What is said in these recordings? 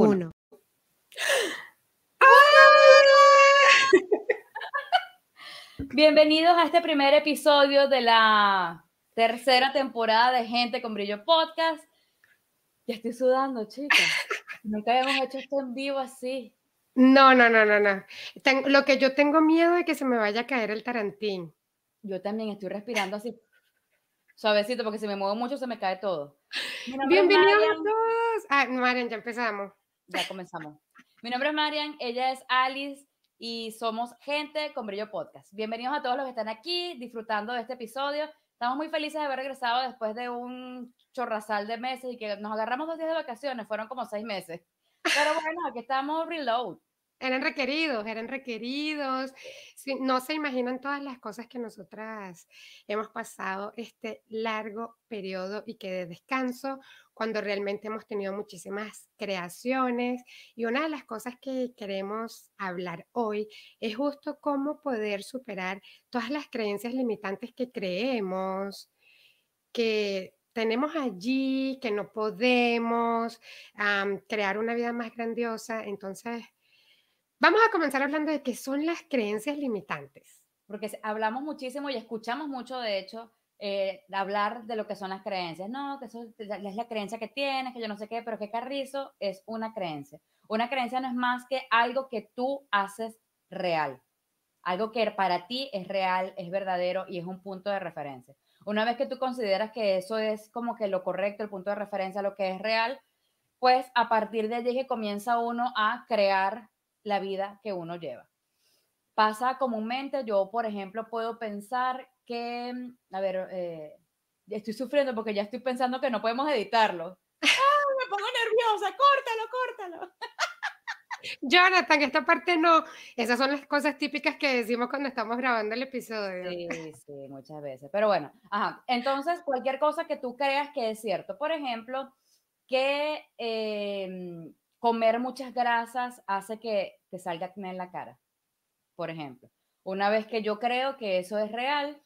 1. Bienvenidos a este primer episodio de la tercera temporada de Gente con Brillo Podcast. Ya estoy sudando, chicas. Nunca habíamos hecho esto en vivo así. No, no, no, no, no. lo que yo tengo miedo es que se me vaya a caer el tarantín. Yo también estoy respirando así suavecito porque si me muevo mucho se me cae todo. Bienvenidos a todos. Ah, Marian, ya empezamos. Ya comenzamos. Mi nombre es Marian, ella es Alice y somos Gente con Brillo Podcast. Bienvenidos a todos los que están aquí disfrutando de este episodio. Estamos muy felices de haber regresado después de un chorrazal de meses y que nos agarramos dos días de vacaciones, fueron como seis meses. Pero bueno, aquí estamos reload. Eran requeridos, eran requeridos. No se imaginan todas las cosas que nosotras hemos pasado este largo periodo y que de descanso, cuando realmente hemos tenido muchísimas creaciones. Y una de las cosas que queremos hablar hoy es justo cómo poder superar todas las creencias limitantes que creemos, que tenemos allí, que no podemos crear una vida más grandiosa. Entonces, vamos a comenzar hablando de qué son las creencias limitantes. Porque hablamos muchísimo y escuchamos mucho, de hecho, eh, hablar de lo que son las creencias. No, que eso es la creencia que tienes, que yo no sé qué, pero que carrizo es una creencia. Una creencia no es más que algo que tú haces real. Algo que para ti es real, es verdadero y es un punto de referencia. Una vez que tú consideras que eso es como que lo correcto, el punto de referencia, lo que es real, pues a partir de allí que comienza uno a crear la vida que uno lleva. Pasa comúnmente, yo por ejemplo puedo pensar que, mm, a ver, eh, estoy sufriendo porque ya estoy pensando que no podemos editarlo. ¡Ah, me pongo nerviosa! ¡Córtalo, córtalo! Jonathan, esta parte no. Esas son las cosas típicas que decimos cuando estamos grabando el episodio. Sí, sí, muchas veces. Pero bueno, ajá. Entonces, cualquier cosa que tú creas que es cierto. Por ejemplo, que em, comer muchas grasas hace que te salga acné en la cara. Por ejemplo. Una vez que yo creo que eso es real,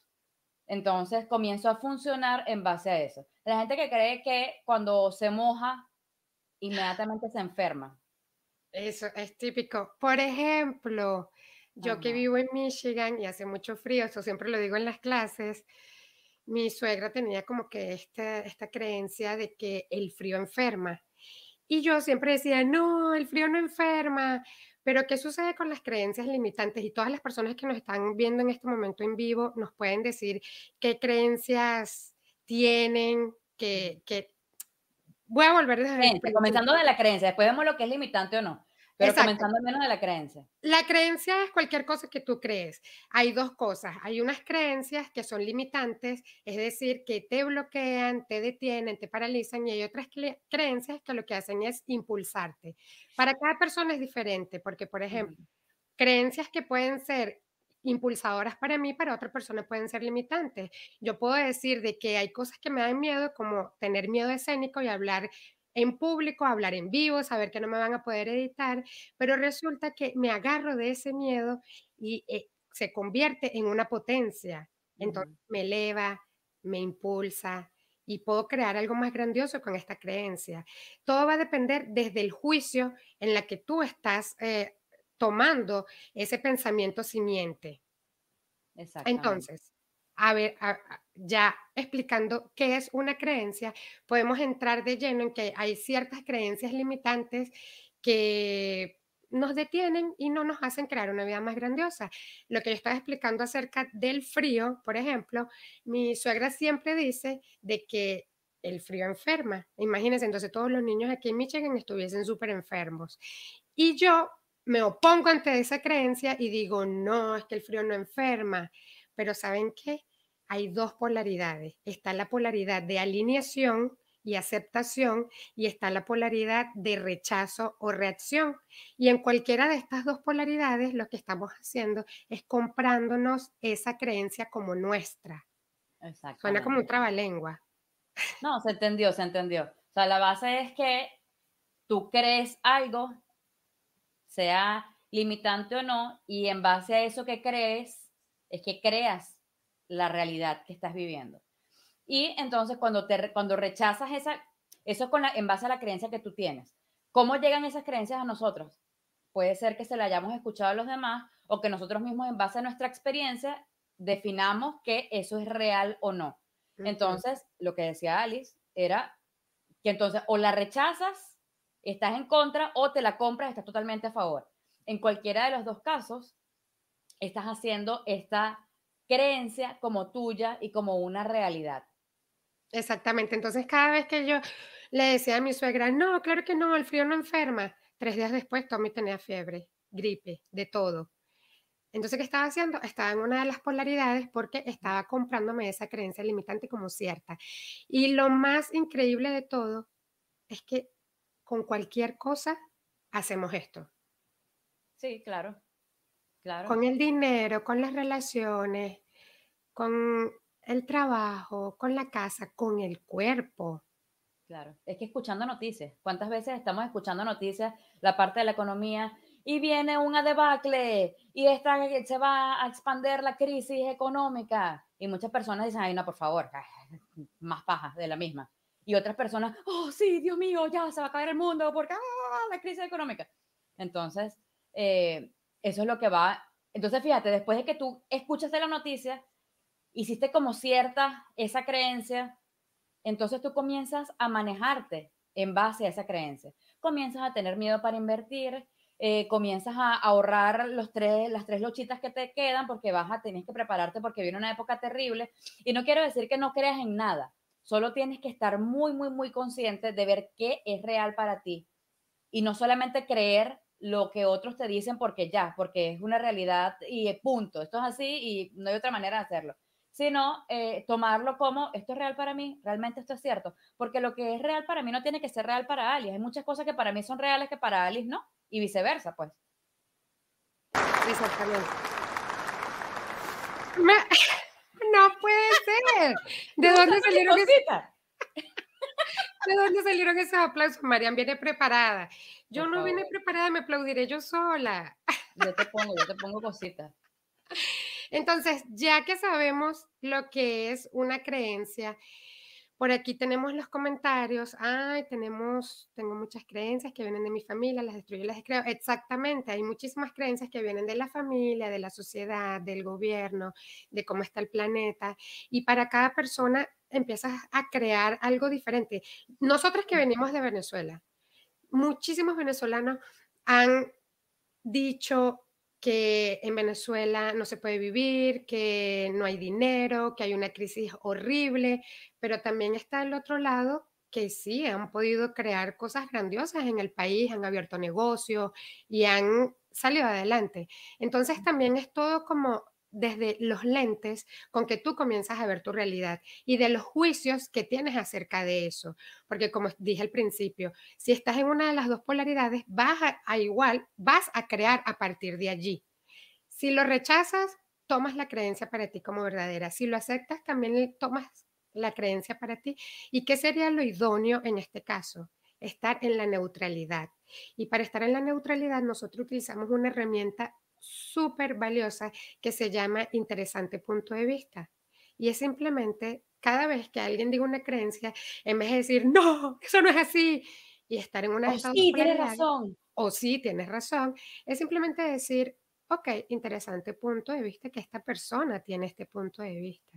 entonces comienzo a funcionar en base a eso. La gente que cree que cuando se moja, inmediatamente se enferma. Eso es típico. Por ejemplo, yo que vivo en Michigan y hace mucho frío, eso siempre lo digo en las clases, mi suegra tenía como que esta, esta creencia de que el frío enferma. Y yo siempre decía, no, el frío no enferma, pero ¿qué sucede con las creencias limitantes? Y todas las personas que nos están viendo en este momento en vivo nos pueden decir qué creencias tienen, que, voy a volver desde comenzando de la creencia, después vemos lo que es limitante o no. Pero comenzando menos de la creencia. La creencia es cualquier cosa que tú crees. Hay dos cosas. Hay unas creencias que son limitantes, es decir, que te bloquean, te detienen, te paralizan, y hay otras creencias que lo que hacen es impulsarte. Para cada persona es diferente, porque, por ejemplo, creencias que pueden ser impulsadoras para mí, para otra persona pueden ser limitantes. Yo puedo decir de que hay cosas que me dan miedo, como tener miedo escénico y hablar en público, hablar en vivo, saber que no me van a poder editar, pero resulta que me agarro de ese miedo y eh, se convierte en una potencia. Entonces me eleva, me impulsa y puedo crear algo más grandioso con esta creencia. Todo va a depender desde el juicio en la que tú estás eh, tomando ese pensamiento simiente. Entonces, a ver, ya explicando qué es una creencia, podemos entrar de lleno en que hay ciertas creencias limitantes que nos detienen y no nos hacen crear una vida más grandiosa. Lo que yo estaba explicando acerca del frío, por ejemplo, mi suegra siempre dice de que el frío enferma. Imagínense, entonces todos los niños aquí en Michigan estuviesen súper enfermos. Y yo me opongo ante esa creencia y digo, no, es que el frío no enferma. Pero ¿saben qué? Hay dos polaridades. Está la polaridad de alineación, y aceptación y está la polaridad de rechazo o reacción. Y en cualquiera de estas dos polaridades lo que estamos haciendo es comprándonos esa creencia como nuestra. Suena como un trabalengua. No, se entendió, se entendió. O sea, la base es que tú crees algo, sea limitante o no, y en base a eso que crees, es que creas la realidad que estás viviendo. Y entonces cuando, te, cuando rechazas esa, eso con la, en base a la creencia que tú tienes. ¿Cómo llegan esas creencias a nosotros? Puede ser que se la hayamos escuchado a los demás o que nosotros mismos en base a nuestra experiencia definamos que eso es real o no. Entonces, lo que decía Alice era que entonces o la rechazas, estás en contra, o te la compras, estás totalmente a favor. En cualquiera de los dos casos, estás haciendo esta creencia como tuya y como una realidad. Exactamente. Entonces, cada vez que yo le decía a mi suegra, no, claro que no, el frío no enferma, tres días después Tommy tenía fiebre, gripe, de todo. Entonces, ¿qué estaba haciendo? Estaba en una de las polaridades porque estaba comprándome esa creencia limitante como cierta. Y lo más increíble de todo es que con cualquier cosa hacemos esto. Sí, claro. Claro. Con el dinero, con las relaciones, con el trabajo, con la casa, con el cuerpo. Claro, es que escuchando noticias, ¿cuántas veces estamos escuchando noticias, la parte de la economía, y viene una debacle, y esta, se va a expander la crisis económica? Y muchas personas dicen, ay, no, por favor, más paja de la misma. Y otras personas, oh, sí, Dios mío, ya se va a caer el mundo porque ah, la crisis económica. Entonces, eh, eso es lo que va. Entonces, fíjate, después de que tú escuchas de la noticia, hiciste como cierta esa creencia, entonces tú comienzas a manejarte en base a esa creencia. Comienzas a tener miedo para invertir, eh, comienzas a ahorrar los tres, las tres lochitas que te quedan porque vas a tener que prepararte porque viene una época terrible. Y no quiero decir que no creas en nada, solo tienes que estar muy, muy, muy consciente de ver qué es real para ti. Y no solamente creer lo que otros te dicen porque ya, porque es una realidad y punto. Esto es así y no hay otra manera de hacerlo sino eh, tomarlo como esto es real para mí, realmente esto es cierto, porque lo que es real para mí no tiene que ser real para Alice. Hay muchas cosas que para mí son reales que para Alice no, y viceversa, pues. No puede ser. ¿De dónde salieron esos... ¿De dónde salieron esos aplausos? Marian viene preparada. Yo no vine preparada, me aplaudiré yo sola. Yo te pongo, yo te pongo cositas. Entonces, ya que sabemos lo que es una creencia, por aquí tenemos los comentarios. Ay, tenemos, tengo muchas creencias que vienen de mi familia, las destruyo, las creo. Exactamente, hay muchísimas creencias que vienen de la familia, de la sociedad, del gobierno, de cómo está el planeta. Y para cada persona empiezas a crear algo diferente. Nosotros que venimos de Venezuela, muchísimos venezolanos han dicho que en Venezuela no se puede vivir, que no hay dinero, que hay una crisis horrible, pero también está el otro lado que sí han podido crear cosas grandiosas en el país, han abierto negocios y han salido adelante. Entonces también es todo como desde los lentes con que tú comienzas a ver tu realidad y de los juicios que tienes acerca de eso. Porque como dije al principio, si estás en una de las dos polaridades, vas a, igual, vas a crear a partir de allí. Si lo rechazas, tomas la creencia para ti como verdadera. Si lo aceptas, también tomas la creencia para ti. ¿Y qué sería lo idóneo en este caso? Estar en la neutralidad. Y para estar en la neutralidad, nosotros utilizamos una herramienta súper valiosa que se llama interesante punto de vista. Y es simplemente cada vez que alguien diga una creencia, en vez de decir, no, eso no es así, y estar en una... O sí, tienes razón. O sí, tienes razón, es simplemente decir, ok, interesante punto de vista que esta persona tiene este punto de vista.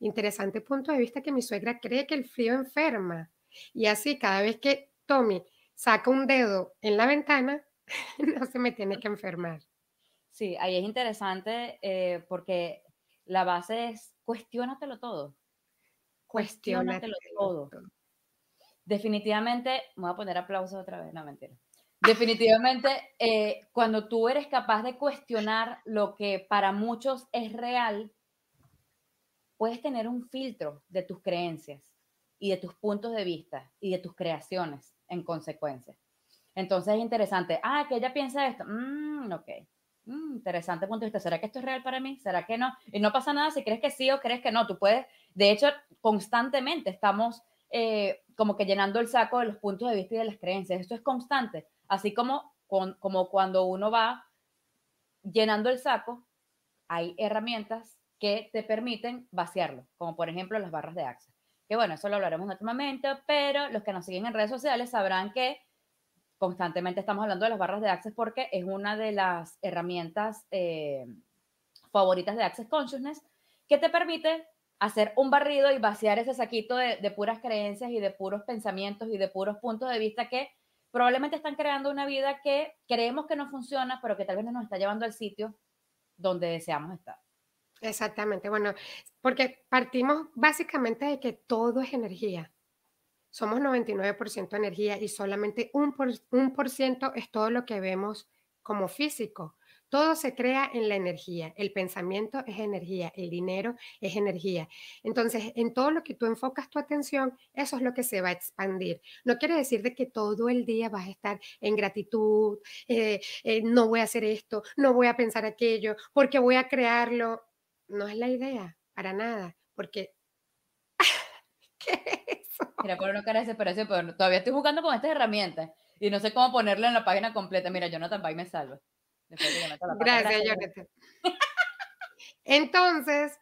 Interesante punto de vista que mi suegra cree que el frío enferma. Y así, cada vez que Tommy saca un dedo en la ventana, no se me tiene que enfermar. Sí, ahí es interesante eh, porque la base es cuestiónatelo todo. Cuestiónatelo todo. Definitivamente, me voy a poner aplausos otra vez, no mentira. Definitivamente, eh, cuando tú eres capaz de cuestionar lo que para muchos es real, puedes tener un filtro de tus creencias. y de tus puntos de vista y de tus creaciones en consecuencia. Entonces es interesante, ah, que ella piensa esto, mm, ok, mm, interesante punto de vista, ¿será que esto es real para mí? ¿Será que no? Y no pasa nada si crees que sí o crees que no, tú puedes, de hecho, constantemente estamos eh, como que llenando el saco de los puntos de vista y de las creencias, esto es constante, así como, como cuando uno va llenando el saco, hay herramientas que te permiten vaciarlo, como por ejemplo las barras de Access. Que bueno, eso lo hablaremos en otro momento, pero los que nos siguen en redes sociales sabrán que constantemente estamos hablando de las barras de Access porque es una de las herramientas eh, favoritas de Access Consciousness que te permite hacer un barrido y vaciar ese saquito de, de, puras creencias y de puros pensamientos y de puros puntos de vista que probablemente están creando una vida que creemos que no funciona, pero que tal vez no nos está llevando al sitio donde deseamos estar. Exactamente, bueno, porque partimos básicamente de que todo es energía. Somos 99% energía y solamente un por, ciento es todo lo que vemos como físico. Todo se crea en la energía. El pensamiento es energía, el dinero es energía. Entonces, en todo lo que tú enfocas tu atención, eso es lo que se va a expandir. No quiere decir de que todo el día vas a estar en gratitud, eh, eh, no voy a hacer esto, no voy a pensar aquello, porque voy a crearlo no es la idea, para nada, porque... ¿Qué? Mira, por una cara de desesperación, pero todavía estoy jugando con estas herramientas y no sé cómo ponerle en la página completa. Mira, Jonathan Pay me salva. Gracias, Jonathan. Entonces,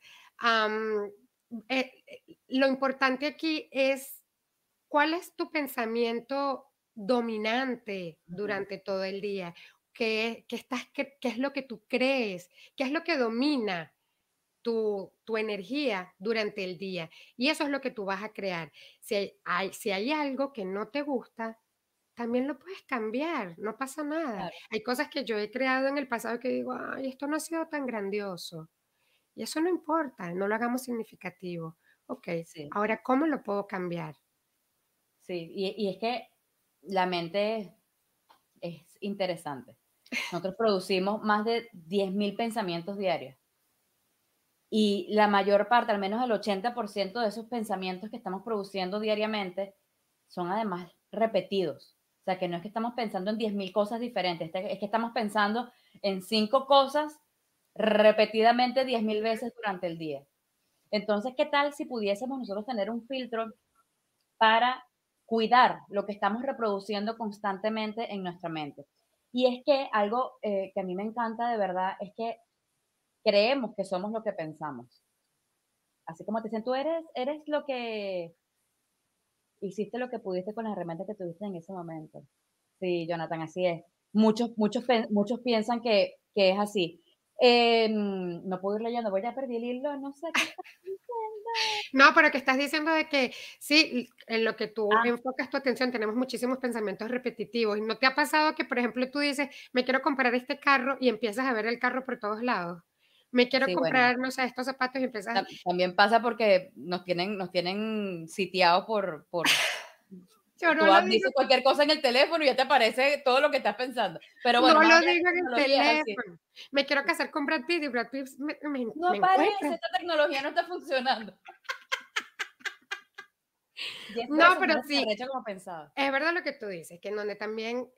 eh, lo importante aquí es cuál es tu pensamiento dominante durante todo el día. ¿Qué, qué, estás, qué, es lo que tú crees? ¿Qué es lo que domina tu, energía durante el día. Y eso es lo que tú vas a crear. Si hay, si hay algo que no te gusta, también lo puedes cambiar, no pasa nada. Hay cosas que yo he creado en el pasado que digo, ay, esto no ha sido tan grandioso. Y eso no importa, no lo hagamos significativo. Ok, sí. ahora, ¿cómo lo puedo cambiar? Sí, y, y es que la mente es interesante. Nosotros producimos más de 10.000 pensamientos diarios. Y la mayor parte, al menos el 80% de esos pensamientos que estamos produciendo diariamente, son además repetidos. O sea, que no es que estamos pensando en 10.000 cosas diferentes, es que estamos pensando en cinco cosas repetidamente 10.000 veces durante el día. Entonces, ¿qué tal si pudiésemos nosotros tener un filtro para cuidar lo que estamos reproduciendo constantemente en nuestra mente? Y es que algo eh, que a mí me encanta de verdad es que creemos que somos lo que pensamos. Así como te dicen, tú eres, eres lo que hiciste lo que pudiste con las herramientas que tuviste en ese momento. Sí, Jonathan, así es. Muchos, muchos, muchos piensan que, que es así. Em, no puedo ir leyendo, voy a perder el hilo, no sé qué estás diciendo. No, pero que estás diciendo de que sí, en lo que tú ah. enfocas tu atención, tenemos muchísimos pensamientos repetitivos. ¿Y no te ha pasado que, por ejemplo, tú dices, me quiero comprar este carro y empiezas a ver el carro por todos lados? Me quiero comprar, no sé, estos zapatos y empezar. También pasa porque nos tienen, nos tienen sitiados por, por Yo no tú dices cualquier cosa en el teléfono y ya te aparece todo lo que estás pensando. Pero bueno, no lo digo en el teléfono. Me quiero casar con Brad Pitt y Brad Pitt me, me No parece, esta tecnología no está funcionando. no, pero sí. Es verdad lo que tú dices, que en donde también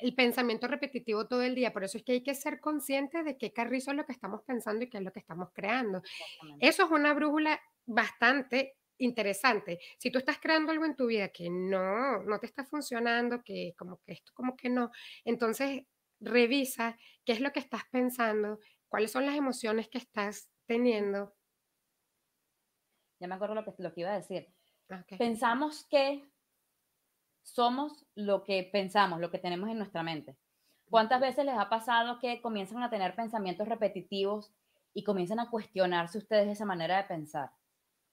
el pensamiento repetitivo todo el día. Por eso es que hay que ser consciente de qué carrizo es lo que estamos pensando y qué es lo que estamos creando. Eso es una brújula bastante interesante. Si tú estás creando algo en tu vida que no, no te está funcionando, que como que esto, como que no, entonces revisa qué es lo que estás pensando, cuáles son las emociones que estás teniendo. Ya me acuerdo lo que, lo que iba a decir. Pensamos que somos lo que pensamos, lo que tenemos en nuestra mente. ¿Cuántas veces les ha pasado que comienzan a tener pensamientos repetitivos y comienzan a cuestionarse ustedes esa manera de pensar?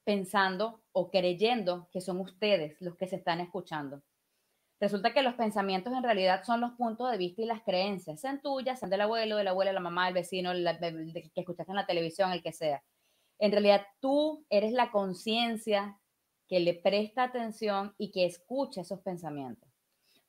Pensando o creyendo que son ustedes los que se están escuchando. Resulta que los pensamientos en realidad son los puntos de vista y las creencias, sean tuyas, sean del abuelo, de la abuela, la mamá, del vecino, el que escuchaste en la televisión, el que sea. En realidad tú eres la conciencia que le presta atención y que escucha esos pensamientos.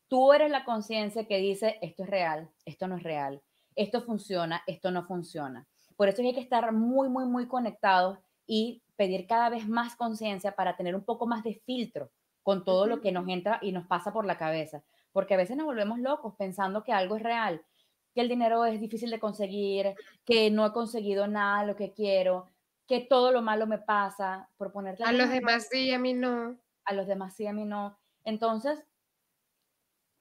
Tú eres la conciencia que dice, esto es real, esto no es real, esto funciona, esto no funciona. Por eso hay que estar muy, muy, muy conectados y pedir cada vez más conciencia para tener un poco más de filtro con todo lo que nos entra y nos pasa por la cabeza. Porque a veces nos volvemos locos pensando que algo es real, que el dinero es difícil de conseguir, que no he conseguido nada lo que quiero, que todo lo malo me pasa, por ponerte... A los demás sí, a mí no. A los demás sí, a mí no. Entonces,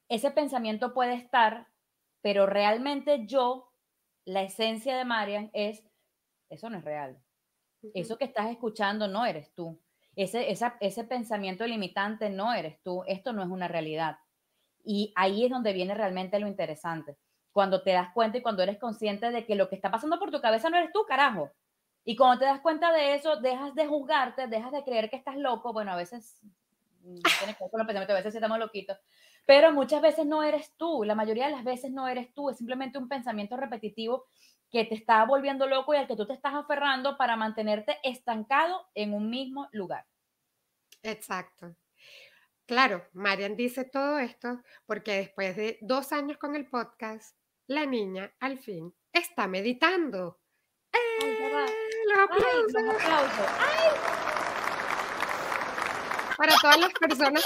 ese pensamiento puede estar, pero realmente yo, la esencia de Marian es, eso no es real. Eso que estás escuchando no eres tú. Ese, ese pensamiento limitante no eres tú. Esto no es una realidad. Y ahí es donde viene realmente lo interesante. Cuando te das cuenta y cuando eres consciente de que lo que está pasando por tu cabeza no eres tú, carajo. Y cuando te das cuenta de eso, dejas de juzgarte, dejas de creer que estás loco. Bueno, a veces, mm, a veces estamos loquitos. Pero muchas veces no eres tú. La mayoría de las veces no eres tú. Es simplemente un pensamiento repetitivo que te está volviendo loco y al que tú te estás aferrando para mantenerte estancado en un mismo lugar. Exacto. Claro, Marian dice todo esto porque después de dos años con el podcast, la niña al fin está meditando. ¡Eh! ¡Los aplausos! Para todas las personas.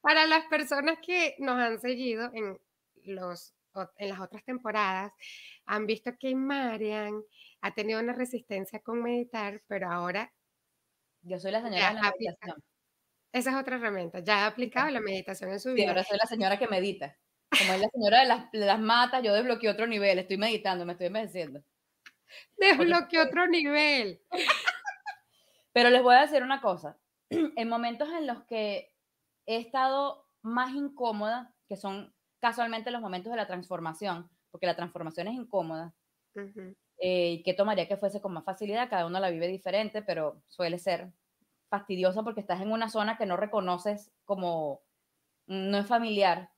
Para las personas que nos han seguido en, los, en las otras temporadas, han visto que Marian ha tenido una resistencia con meditar, pero ahora yo soy la señora de la meditación. Esa es otra herramienta. Ya ha aplicado la meditación en su vida. Sí, ahora soy la señora que medita. Como es la señora de las, de las matas, yo desbloqueé otro nivel. Estoy meditando, me estoy envejeciendo. Desbloqueé otro nivel. Pero les voy a decir una cosa. En momentos en los que he estado más incómoda, que son casualmente los momentos de la transformación, porque la transformación es incómoda, eh, que tomaría que fuese con más facilidad, cada uno la vive diferente, pero suele ser fastidiosa porque estás en una zona que no reconoces como no es familiar.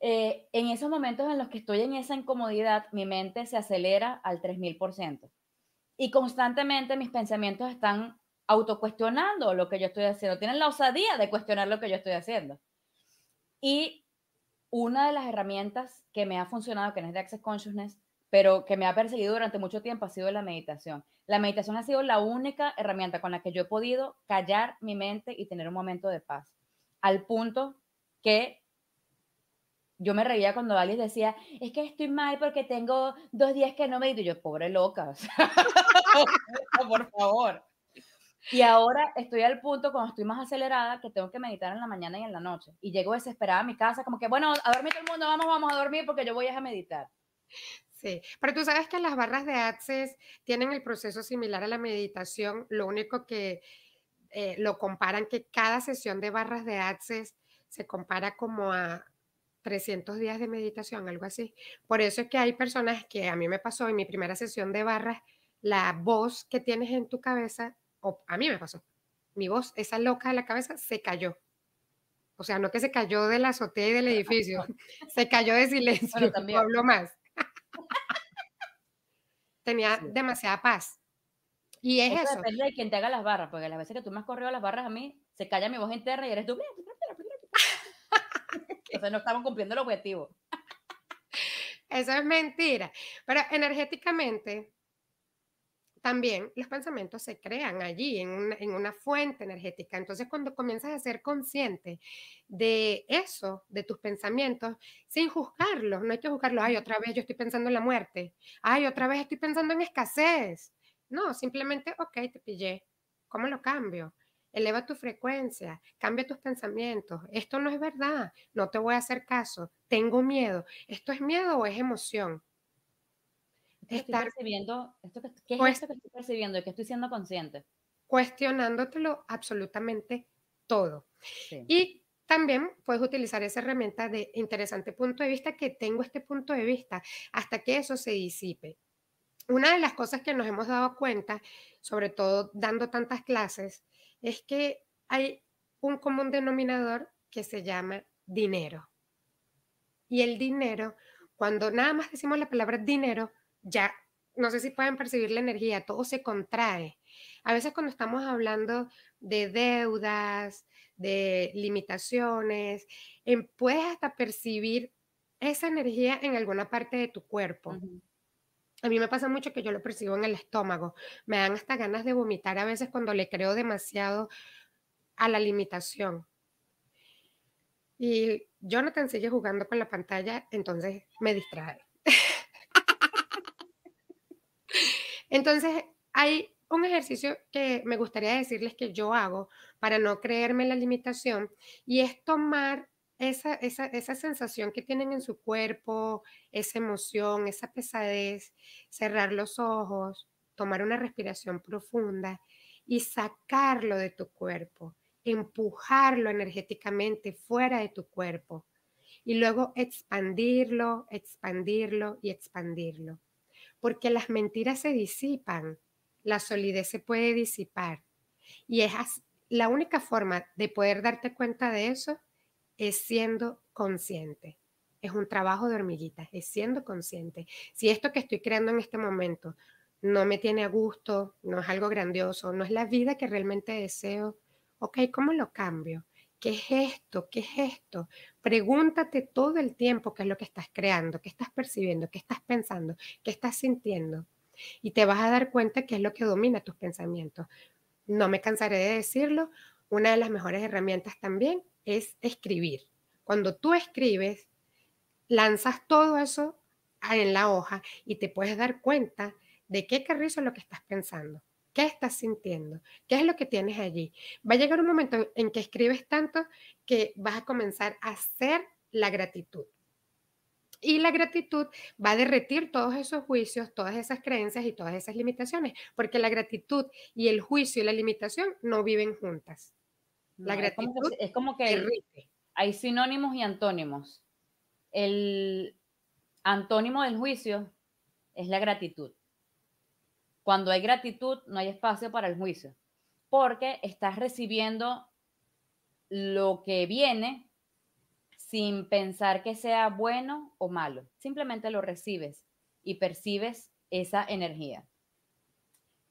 Eh, en esos momentos en los que estoy en esa incomodidad, mi mente se acelera al 3000%. Y constantemente mis pensamientos están autocuestionando lo que yo estoy haciendo, tienen la osadía de cuestionar lo que yo estoy haciendo. Y una de las herramientas que me ha funcionado, que no es de Access Consciousness, pero que me ha perseguido durante mucho tiempo ha sido la meditación. La meditación ha sido la única herramienta con la que yo he podido callar mi mente y tener un momento de paz. Al punto que yo me reía cuando Alice decía, es que estoy mal porque tengo dos días que no medito. Y yo, pobre loca, por favor. Y ahora estoy al punto, cuando estoy más acelerada, que tengo que meditar en la mañana y en la noche. Y llego desesperada a mi casa, como que, bueno, a dormir todo el mundo, vamos, vamos a dormir porque yo voy a meditar. Sí, pero tú sabes que las barras de Access tienen el proceso similar a la meditación, lo único que eh, lo comparan que cada sesión de barras de Access se compara como a 300 días de meditación, algo así. Por eso es que hay personas que a mí me pasó en mi primera sesión de barras, la voz que tienes en tu cabeza, o a mí me pasó, mi voz, esa loca de la cabeza, se cayó. O sea, no que se cayó de la azotea y del edificio, se cayó de silencio, no hablo más tenía demasiada paz. Y es eso. Depende de quien te haga las barras, porque las veces que tú me has corrido las barras a mí, se calla mi voz interna y eres tú. Entonces no estamos cumpliendo el objetivo. Eso es mentira. Pero energéticamente, también los pensamientos se crean allí, en una, en una, fuente energética. Entonces, cuando comienzas a ser consciente de eso, de tus pensamientos, sin juzgarlos, no hay que juzgarlos, ay, otra vez yo estoy pensando en la muerte, ay, otra vez estoy pensando en escasez. No, simplemente, ok, te pillé, ¿cómo lo cambio? Eleva tu frecuencia, cambia tus pensamientos. Esto no es verdad, no te voy a hacer caso, tengo miedo. ¿Esto es miedo o es emoción? estar percibiendo, esto que, ¿qué es esto que estoy percibiendo y que estoy siendo consciente? Cuestionándotelo absolutamente todo. Y también puedes utilizar esa herramienta de interesante punto de vista que tengo este punto de vista hasta que eso se disipe. Una de las cosas que nos hemos dado cuenta, sobre todo dando tantas clases, es que hay un común denominador que se llama dinero. Y el dinero, cuando nada más decimos la palabra dinero, ya no sé si pueden percibir la energía, todo se contrae. A veces cuando estamos hablando de deudas, de limitaciones, em, puedes hasta percibir esa energía en alguna parte de tu cuerpo. A mí me pasa mucho que yo lo percibo en el estómago. Me dan hasta ganas de vomitar a veces cuando le creo demasiado a la limitación. Y Jonathan sigue jugando con la pantalla, entonces me distrae. entonces, hay un ejercicio que me gustaría decirles que yo hago para no creerme la limitación y es tomar esa, esa, esa, sensación que tienen en su cuerpo, esa emoción, esa pesadez, cerrar los ojos, tomar una respiración profunda y sacarlo de tu cuerpo, empujarlo energéticamente fuera de tu cuerpo y luego expandirlo, expandirlo y expandirlo. Porque las mentiras se disipan, la solidez se puede disipar y es la única forma de poder darte cuenta de eso es siendo consciente. Es un trabajo de hormiguitas, es siendo consciente. Si esto que estoy creando en este momento no me tiene a gusto, no es algo grandioso, no es la vida que realmente deseo, ok, ¿cómo lo cambio? ¿Qué es esto? ¿Qué es esto? Pregúntate todo el tiempo qué es lo que estás creando, qué estás percibiendo, qué estás pensando, qué estás sintiendo. Y te vas a dar cuenta qué es lo que domina tus pensamientos. No me cansaré de decirlo, una de las mejores herramientas también es escribir. Cuando tú escribes, lanzas todo eso en la hoja y te puedes dar cuenta de qué carrizo es lo que estás pensando, qué estás sintiendo, qué es lo que tienes allí. Va a llegar un momento en que escribes tanto que vas a comenzar a hacer la gratitud. Y la gratitud va a derretir todos esos juicios, todas esas creencias y todas esas limitaciones, porque la gratitud y el juicio y la limitación no viven juntas. La gratitud es como que, hay sinónimos y antónimos. El antónimo del juicio es la gratitud. Cuando hay gratitud, no hay espacio para el juicio, porque estás recibiendo lo que viene sin pensar que sea bueno o malo. Simplemente lo recibes y percibes esa energía.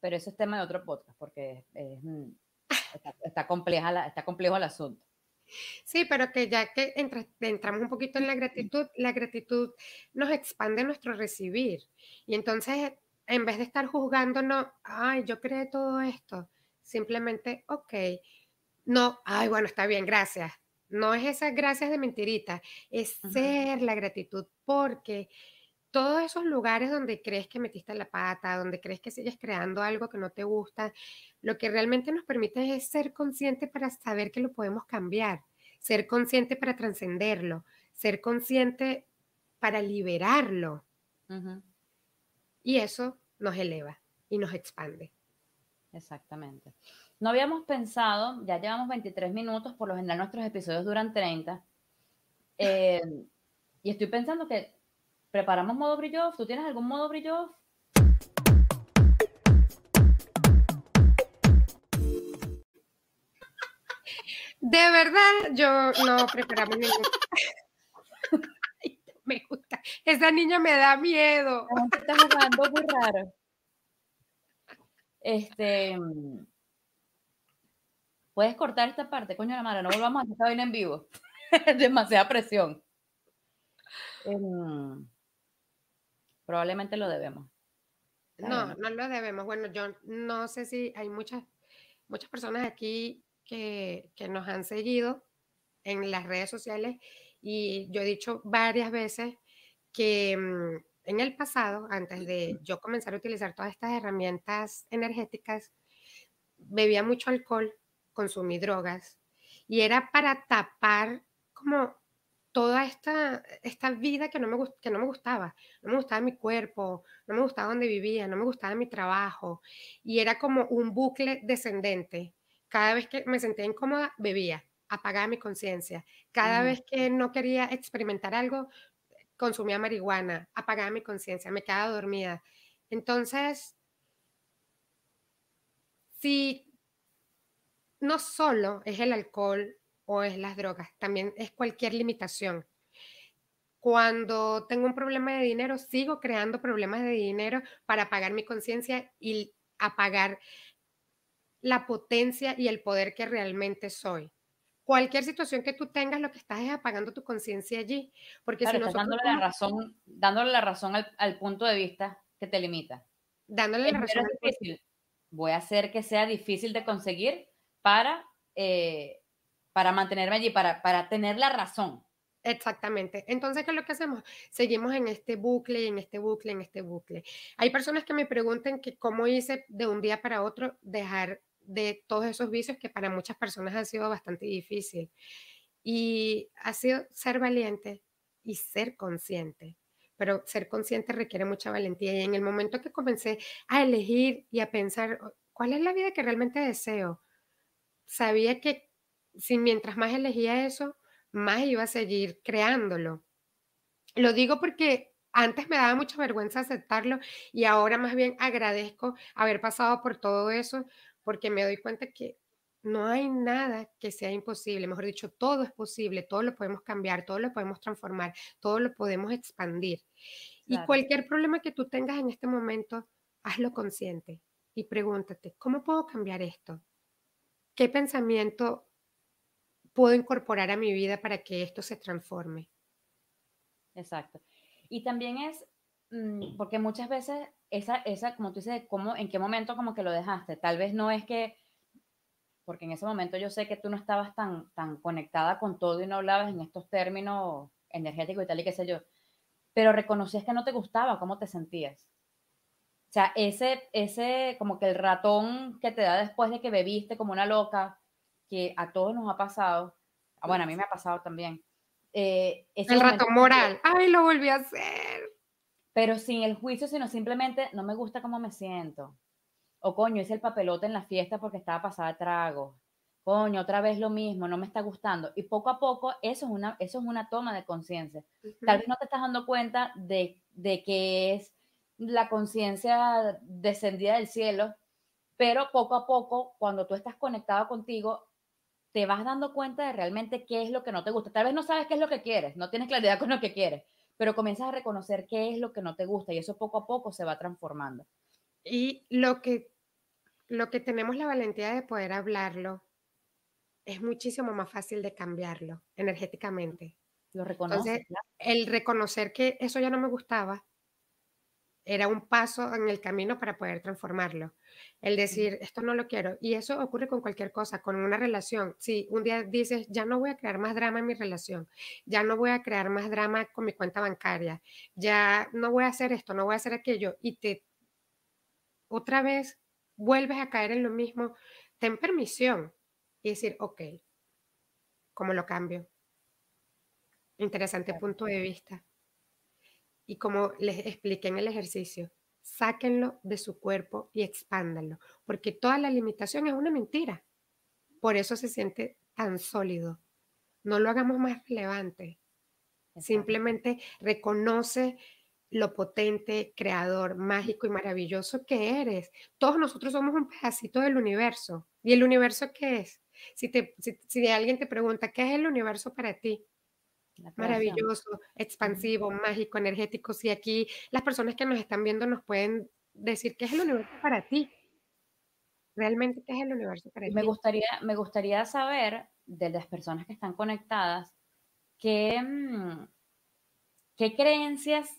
Pero eso es tema de otro podcast, porque es, mm, está, compleja la, está complejo el asunto. Sí, pero que ya que entramos un poquito en la gratitud, la gratitud nos expande nuestro recibir. Y entonces, en vez de estar juzgándonos, ay, yo creé todo esto, simplemente, ok, no, ay, bueno, está bien, gracias. No es esas gracias de mentirita, es ser la gratitud, porque todos esos lugares donde crees que metiste la pata, donde crees que sigues creando algo que no te gusta, lo que realmente nos permite es ser consciente para saber que lo podemos cambiar, ser consciente para trascenderlo, ser consciente para liberarlo. Y eso nos eleva y nos expande. Exactamente. No habíamos pensado, ya llevamos 23 minutos, por lo general nuestros episodios duran 30. Eh, y estoy pensando que preparamos modo brillo. ¿Tú tienes algún modo brillo? De verdad, yo no preparamos ningún. me gusta. Esa niña me da miedo. Está jugando muy raro. Este. Puedes cortar esta parte, coño la madre, no volvamos a hacer esta vaina en vivo. Demasiada presión. Em, probablemente lo debemos. No, no lo debemos. Bueno, yo no sé si hay muchas, muchas personas aquí que, nos han seguido en las redes sociales y yo he dicho varias veces que mm, en el pasado, antes de yo comenzar a utilizar todas estas herramientas energéticas, bebía mucho alcohol, consumí drogas y era para tapar como toda esta, esta vida que no, me, que no me gustaba. No me gustaba mi cuerpo, no me gustaba donde vivía, no me gustaba mi trabajo. Y era como un bucle descendente cada vez que me sentía incómoda, bebía, apagaba mi conciencia. Cada vez que no quería experimentar algo, consumía marihuana, apagaba mi conciencia, me quedaba dormida. Entonces, si no solo es el alcohol o es las drogas, también es cualquier limitación. Cuando tengo un problema de dinero, sigo creando problemas de dinero para apagar mi conciencia y apagar la potencia y el poder que realmente soy. Cualquier situación que tú tengas, lo que estás es apagando tu conciencia allí. Porque si dándole, la razón, dándole la razón al, punto de vista que te limita? Dándole la razón. Voy a hacer que sea difícil de conseguir para, eh, para mantenerme allí, para, para tener la razón. Exactamente. Entonces, ¿qué es lo que hacemos? Seguimos en este bucle, en este bucle, en este bucle. Hay personas que me preguntan que cómo hice de un día para otro dejar de todos esos vicios que para muchas personas ha sido bastante difícil. Y ha sido ser valiente y ser consciente. Pero ser consciente requiere mucha valentía. Y en el momento que comencé a elegir y a pensar, oh, ¿cuál es la vida que realmente deseo? Sabía que si mientras más elegía eso, más iba a seguir creándolo. Lo digo porque antes me daba mucha vergüenza aceptarlo y ahora más bien agradezco haber pasado por todo eso porque me doy cuenta que no hay nada que sea imposible, mejor dicho, todo es posible, todo lo podemos cambiar, todo lo podemos transformar, todo lo podemos expandir. Y cualquier problema que tú tengas en este momento, hazlo consciente y pregúntate, ¿cómo puedo cambiar esto? ¿Qué pensamiento puedo incorporar a mi vida para que esto se transforme. Exacto. Y también es, mm, porque muchas veces esa, esa como tú dices, ¿cómo, ¿en qué momento como que lo dejaste? Tal vez no es que, porque en ese momento yo sé que tú no estabas tan, tan conectada con todo y no hablabas en estos términos energéticos y tal y qué sé yo, pero reconocías que no te gustaba, ¿cómo te sentías? O sea, ese, ese, como que el ratón que te da después de que bebiste como una loca, que a todos nos ha pasado, ah, bueno, a mí me ha pasado también. Eh, el rato moral, ay, lo volví a hacer. Pero sin el juicio, sino simplemente no me gusta cómo me siento. O coño, hice el papelote en la fiesta porque estaba pasada de trago. Coño, otra vez lo mismo, no me está gustando. Y poco a poco, eso es una, eso es una toma de conciencia. Tal vez no te estás dando cuenta de, de que es la conciencia descendida del cielo, pero poco a poco, cuando tú estás conectado contigo, te vas dando cuenta de realmente qué es lo que no te gusta. Tal vez no sabes qué es lo que quieres, no tienes claridad con lo que quieres, pero comienzas a reconocer qué es lo que no te gusta y eso poco a poco se va transformando. Y lo que, lo que tenemos la valentía de poder hablarlo es muchísimo más fácil de cambiarlo energéticamente. Lo reconoces. el reconocer que eso ya no me gustaba era un paso en el camino para poder transformarlo. El decir, esto no lo quiero. Y eso ocurre con cualquier cosa, con una relación. Si un día dices, ya no voy a crear más drama en mi relación, ya no voy a crear más drama con mi cuenta bancaria, ya no voy a hacer esto, no voy a hacer aquello, y te otra vez vuelves a caer en lo mismo, ten permisión y decir, ok, ¿cómo lo cambio? Interesante punto de vista. Y como les expliqué en el ejercicio, sáquenlo de su cuerpo y expándanlo, porque toda la limitación es una mentira. Por eso se siente tan sólido. No lo hagamos más relevante. Simplemente reconoce lo potente, creador, mágico y maravilloso que eres. Todos nosotros somos un pedacito del universo. ¿Y el universo qué es? Si, te, si alguien te pregunta, ¿qué es el universo para ti? Maravilloso, expansivo, mágico, energético. Si aquí las personas que nos están viendo nos pueden decir qué es el universo para ti. Realmente, ¿qué es el universo para me ti? Gustaría, me gustaría saber de las personas que están conectadas qué, mm, qué creencias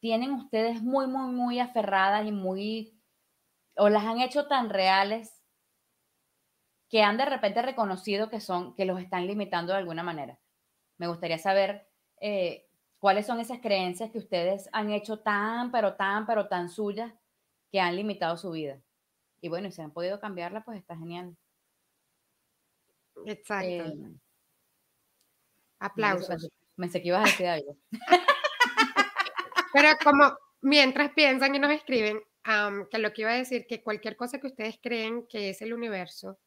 tienen ustedes muy, muy, muy aferradas y muy, o las han hecho tan reales que han de repente reconocido que son, que los están limitando de alguna manera. Me gustaría saber eh, cuáles son esas creencias que ustedes han hecho tan, pero tan, pero tan suyas que han limitado su vida. Y bueno, si han podido cambiarla, pues está genial. Exacto. Eh, Aplausos. Me sé que ibas a decir algo. Pero como mientras piensan y nos escriben, que lo que iba a decir, que cualquier cosa que ustedes creen que es el universo,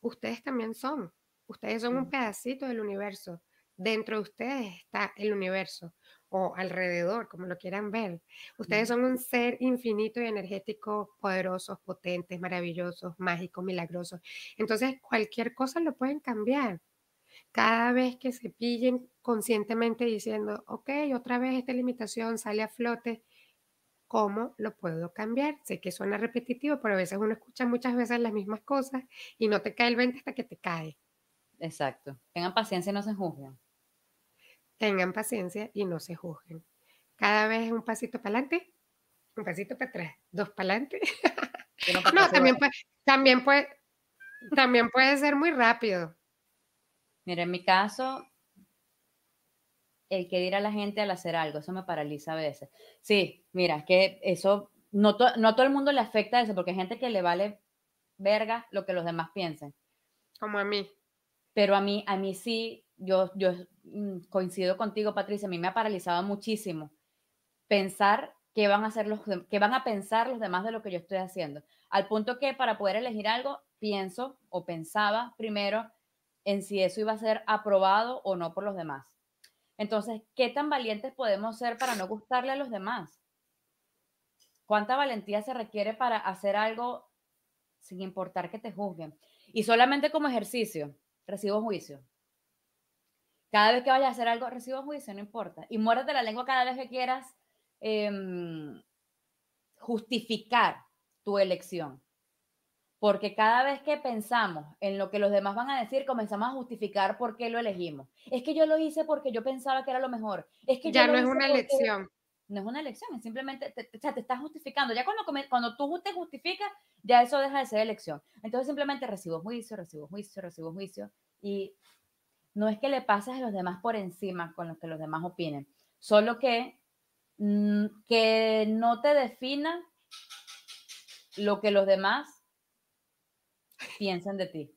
ustedes también son. Ustedes son un pedacito del universo dentro de ustedes está el universo o alrededor, como lo quieran ver. Ustedes son un ser infinito y energético, poderosos, potentes, maravillosos, mágicos, milagrosos. Entonces, cualquier cosa lo pueden cambiar. Cada vez que se pillen conscientemente diciendo, ok, otra vez esta limitación sale a flote, ¿cómo lo puedo cambiar? Sé que suena repetitivo, pero a veces uno escucha muchas veces las mismas cosas y no te cae el 20 hasta que te cae. Exacto. Tengan paciencia y no se juzguen. Tengan paciencia y no se juzguen. Cada vez un pasito para adelante Un pasito para atrás, dos para adelante. no, también puede, también, puede, también puede ser muy rápido. Mira, en mi caso, el que dirá a la gente al hacer algo, eso me paraliza a veces. Sí, mira, que eso, no, no a todo el mundo le afecta eso, porque hay gente que le vale verga lo que los demás piensen. Como a mí. Pero a mí, a mí sí, yo, yo mm, coincido contigo, Patricia, a mí me ha paralizado muchísimo pensar qué van a hacer los qué van a pensar los demás de lo que yo estoy haciendo. Al punto que para poder elegir algo, pienso o pensaba primero en si eso iba a ser aprobado o no por los demás. Entonces, ¿qué tan valientes podemos ser para no gustarle a los demás? ¿Cuánta valentía se requiere para hacer algo sin importar que te juzguen? Y solamente como ejercicio, recibo juicio. Cada vez que vayas a hacer algo, recibo juicio, no importa. Y muérdete la lengua cada vez que quieras em, justificar tu elección. Porque cada vez que pensamos en lo que los demás van a decir, comenzamos a justificar por qué lo elegimos. Es que yo lo hice porque yo pensaba que era lo mejor. Es que ya no es una elección. No es una elección, es simplemente, te, o sea, te estás justificando. Ya cuando, cuando tú te justificas, ya eso deja de ser elección. Entonces simplemente recibo juicio, recibo juicio, recibo juicio. Y no es que le pases a los demás por encima con lo que los demás opinen, solo que, mm, que no te defina lo que los demás piensen de ti,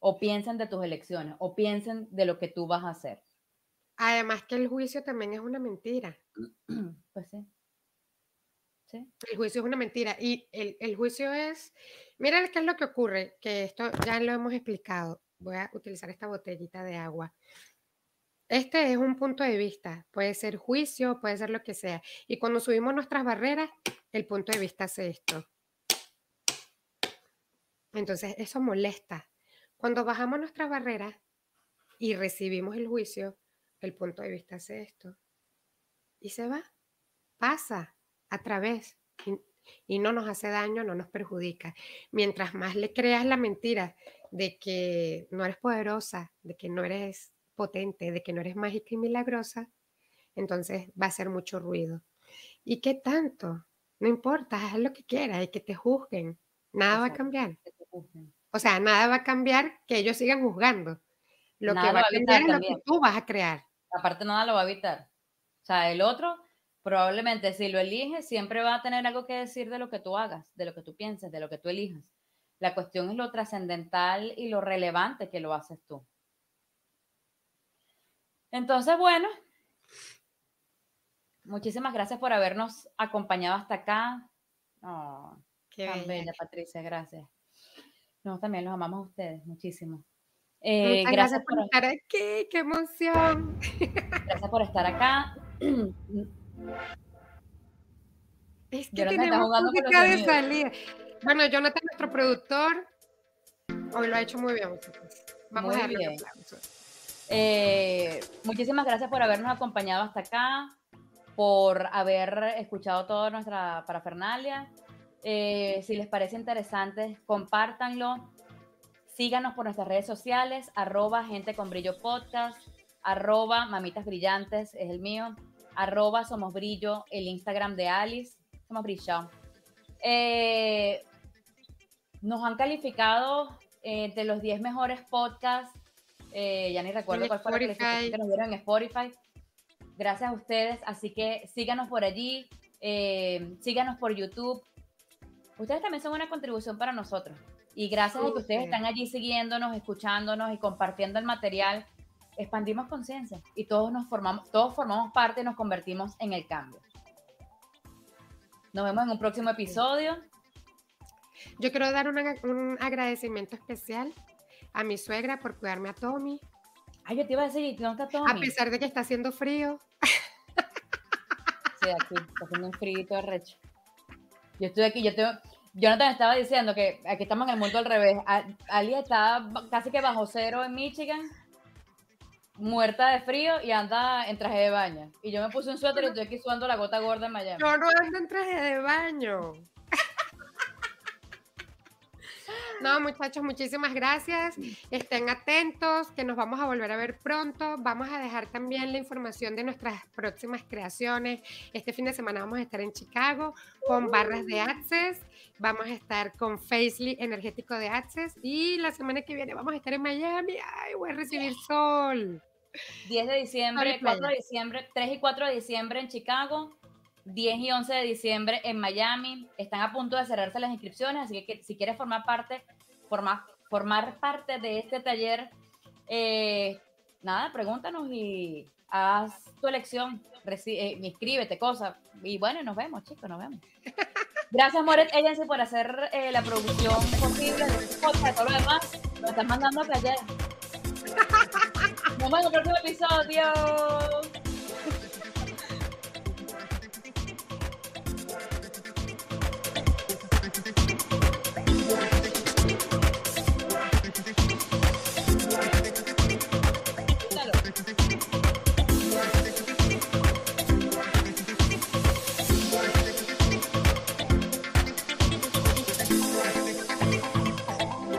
o piensen de tus elecciones, o piensen de lo que tú vas a hacer. Además que el juicio también es una mentira. Pues sí. ¿Sí? El juicio es una mentira. Y el, el juicio es, mira qué es lo que ocurre, que esto ya lo hemos explicado. Voy a utilizar esta botellita de agua. Este es un punto de vista, puede ser juicio, puede ser lo que sea. Y cuando subimos nuestras barreras, el punto de vista es esto. Entonces, eso molesta. Cuando bajamos nuestra barrera y recibimos el juicio, el punto de vista es esto. Y se va, pasa a través y, no nos hace daño, no nos perjudica. Mientras más le creas la mentira de que no eres poderosa, de que no eres potente, de que no eres mágica y milagrosa, entonces va a ser mucho ruido. ¿Y qué tanto? No importa, haz lo que quieras y que te juzguen. Nada va a cambiar. O sea, nada va a cambiar que ellos sigan juzgando. Lo que va a cambiar es lo que tú vas a crear. Aparte, nada lo va a evitar. O sea, el otro, probablemente si lo eliges, siempre va a tener algo que decir de lo que tú hagas, de lo que tú pienses, de lo que tú elijas. La cuestión es lo trascendental y lo relevante que lo haces tú. Entonces, bueno, muchísimas gracias por habernos acompañado hasta acá. Oh, Qué bella, Patricia, gracias. No, también los amamos a ustedes muchísimo. Eh, gracias, por, estar aquí, qué emoción. Gracias por estar acá. Es que tenemos música de salida. Bueno, Jonathan, nuestro productor, hoy lo ha hecho muy bien. Vamos a darle bien. Eh, muchísimas gracias por habernos acompañado hasta acá, por haber escuchado toda nuestra parafernalia. Eh, si les parece interesante, compártanlo. Síganos por nuestras redes sociales, arroba gente con brillo podcast, arroba mamitas brillantes, es el mío, arroba somos brillo, el Instagram de Alice, somos brillo. Eh, nos han calificado entre los 10 mejores podcasts, eh, ya ni recuerdo cuál fue la que nos dieron en Spotify. Gracias a ustedes, así que síganos por allí, síganos por YouTube, ustedes también son una contribución para nosotros. Y gracias a que ustedes están allí siguiéndonos, escuchándonos y compartiendo el material, expandimos conciencia y todos nos formamos, todos formamos parte y nos convertimos en el cambio. Nos vemos en un próximo episodio. Yo quiero dar un agradecimiento especial a mi suegra por cuidarme a Tommy. Ay, yo te iba a decir, ¿dónde está Tommy? A pesar de que está haciendo frío. Sí, aquí, está haciendo un frío recho. Yo estoy aquí, yo tengo, Jonathan estaba diciendo que aquí estamos en el mundo al revés. Ali está casi que bajo cero en Michigan, muerta de frío y anda en traje de baño. Y yo me puse un suéter y estoy aquí sudando la gota gorda en Miami. Yo no ando en traje de baño. No, muchachos, muchísimas gracias. Estén atentos, que nos vamos a volver a ver pronto. Vamos a dejar también la información de nuestras próximas creaciones. Este fin de semana vamos a estar en Chicago con barras de Access. Vamos a estar con Facely energético de Access. Y la semana que viene vamos a estar en Miami. Ay, voy a recibir sol. 10 de diciembre, 4 de diciembre, 3 y 4 de diciembre en Chicago, 10 y 11 de diciembre en Miami. Están a punto de cerrarse las inscripciones, así que si quieres formar parte, formar, formar parte de este taller, eh, nada, pregúntanos y haz tu elección, eh, inscríbete, cosas. Y bueno, nos vemos, chicos, nos vemos. Gracias, Moret Agency, por hacer eh, la producción posible de este podcast, todo lo demás. Lo estás mandando a callar. Nos vemos en el próximo episodio. Bye.